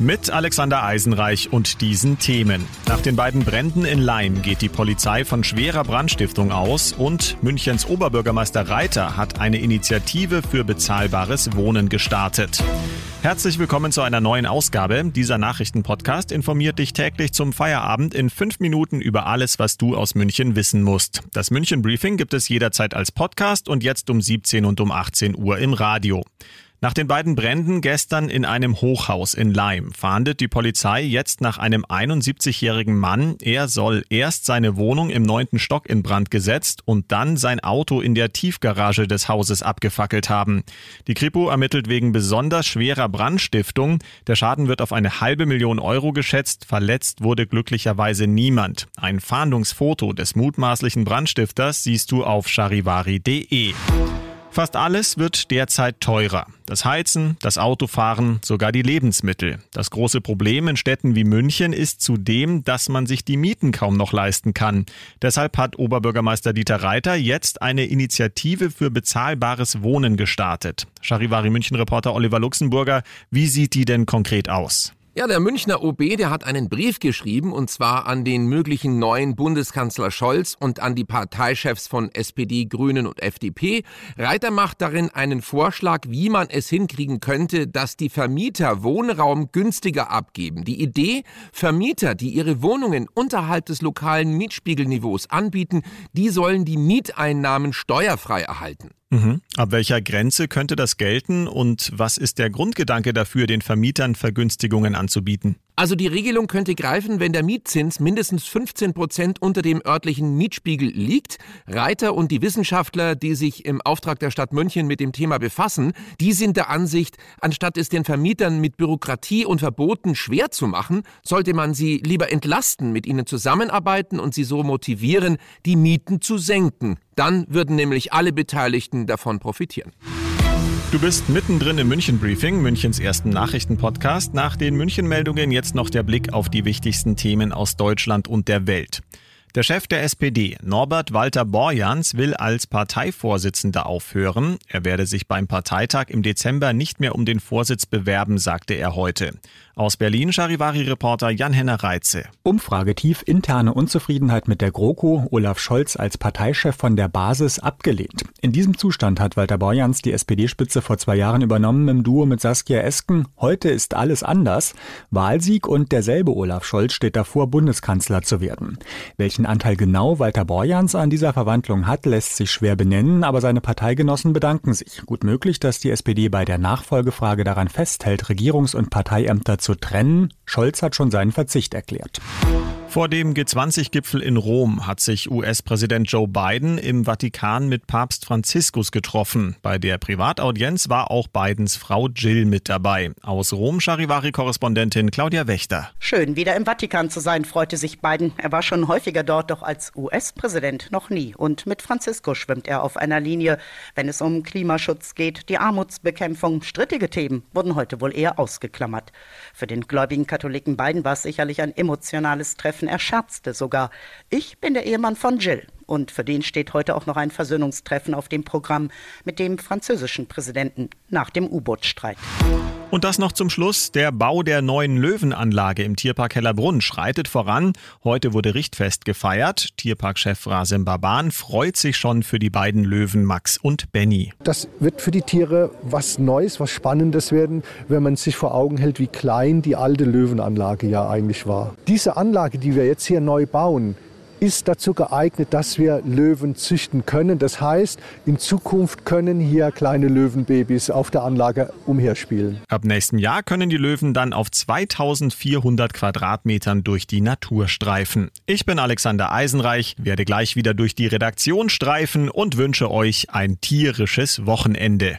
Mit Alexander Eisenreich und diesen Themen. Nach den beiden Bränden in Leim geht die Polizei von schwerer Brandstiftung aus und Münchens Oberbürgermeister Reiter hat eine Initiative für bezahlbares Wohnen gestartet. Herzlich willkommen zu einer neuen Ausgabe. Dieser Nachrichtenpodcast informiert dich täglich zum Feierabend in fünf Minuten über alles, was du aus München wissen musst. Das München Briefing gibt es jederzeit als Podcast und jetzt um 17 und um 18 Uhr im Radio. Nach den beiden Bränden gestern in einem Hochhaus in Leim fahndet die Polizei jetzt nach einem 71-jährigen Mann. Er soll erst seine Wohnung im neunten Stock in Brand gesetzt und dann sein Auto in der Tiefgarage des Hauses abgefackelt haben. Die Kripo ermittelt wegen besonders schwerer Brandstiftung. Der Schaden wird auf eine halbe Million Euro geschätzt. Verletzt wurde glücklicherweise niemand. Ein Fahndungsfoto des mutmaßlichen Brandstifters siehst du auf charivari.de. Fast alles wird derzeit teurer. Das Heizen, das Autofahren, sogar die Lebensmittel. Das große Problem in Städten wie München ist zudem, dass man sich die Mieten kaum noch leisten kann. Deshalb hat Oberbürgermeister Dieter Reiter jetzt eine Initiative für bezahlbares Wohnen gestartet. Charivari München Reporter Oliver Luxemburger, wie sieht die denn konkret aus? Ja, der Münchner OB, der hat einen Brief geschrieben, und zwar an den möglichen neuen Bundeskanzler Scholz und an die Parteichefs von SPD, Grünen und FDP. Reiter macht darin einen Vorschlag, wie man es hinkriegen könnte, dass die Vermieter Wohnraum günstiger abgeben. Die Idee, Vermieter, die ihre Wohnungen unterhalb des lokalen Mietspiegelniveaus anbieten, die sollen die Mieteinnahmen steuerfrei erhalten. Mhm. Ab welcher Grenze könnte das gelten und was ist der Grundgedanke dafür, den Vermietern Vergünstigungen anzubieten? Also die Regelung könnte greifen, wenn der Mietzins mindestens 15 Prozent unter dem örtlichen Mietspiegel liegt. Reiter und die Wissenschaftler, die sich im Auftrag der Stadt München mit dem Thema befassen, die sind der Ansicht, anstatt es den Vermietern mit Bürokratie und Verboten schwer zu machen, sollte man sie lieber entlasten, mit ihnen zusammenarbeiten und sie so motivieren, die Mieten zu senken. Dann würden nämlich alle Beteiligten davon profitieren. Du bist mittendrin im München Briefing, Münchens ersten Nachrichtenpodcast. Nach den München Meldungen jetzt noch der Blick auf die wichtigsten Themen aus Deutschland und der Welt. Der Chef der SPD, Norbert Walter Borjans, will als Parteivorsitzender aufhören. Er werde sich beim Parteitag im Dezember nicht mehr um den Vorsitz bewerben, sagte er heute. Aus Berlin Charivari-Reporter Jan-Henner Reitze. Umfragetief interne Unzufriedenheit mit der GroKo, Olaf Scholz als Parteichef von der Basis abgelehnt. In diesem Zustand hat Walter Borjans die SPD-Spitze vor zwei Jahren übernommen im Duo mit Saskia Esken. Heute ist alles anders. Wahlsieg und derselbe Olaf Scholz steht davor, Bundeskanzler zu werden. Welchen Anteil genau Walter Borjans an dieser Verwandlung hat, lässt sich schwer benennen, aber seine Parteigenossen bedanken sich. Gut möglich, dass die SPD bei der Nachfolgefrage daran festhält, Regierungs- und Parteiämter zu trennen. Scholz hat schon seinen Verzicht erklärt. Vor dem G20-Gipfel in Rom hat sich US-Präsident Joe Biden im Vatikan mit Papst Franziskus getroffen. Bei der Privataudienz war auch Bidens Frau Jill mit dabei. Aus Rom Charivari-Korrespondentin Claudia Wächter. Schön, wieder im Vatikan zu sein, freute sich Biden. Er war schon häufiger dort, doch als US-Präsident noch nie. Und mit Francisco schwimmt er auf einer Linie, wenn es um Klimaschutz geht. Die Armutsbekämpfung, strittige Themen wurden heute wohl eher ausgeklammert. Für den gläubigen Katholiken Biden war es sicherlich ein emotionales Treffen Treffen. Er scherzte sogar. Ich bin der Ehemann von Jill. Und für den steht heute auch noch ein Versöhnungstreffen auf dem Programm mit dem französischen Präsidenten nach dem U-Boot-Streit. Und das noch zum Schluss. Der Bau der neuen Löwenanlage im Tierpark Hellerbrunn schreitet voran. Heute wurde Richtfest gefeiert. Tierparkchef Rasim Baban freut sich schon für die beiden Löwen Max und Benny. Das wird für die Tiere was Neues, was Spannendes werden, wenn man sich vor Augen hält, wie klein die alte Löwenanlage ja eigentlich war. Diese Anlage, die wir jetzt hier neu bauen, ist dazu geeignet, dass wir Löwen züchten können. Das heißt, in Zukunft können hier kleine Löwenbabys auf der Anlage umherspielen. Ab nächstem Jahr können die Löwen dann auf 2400 Quadratmetern durch die Natur streifen. Ich bin Alexander Eisenreich, werde gleich wieder durch die Redaktion streifen und wünsche euch ein tierisches Wochenende.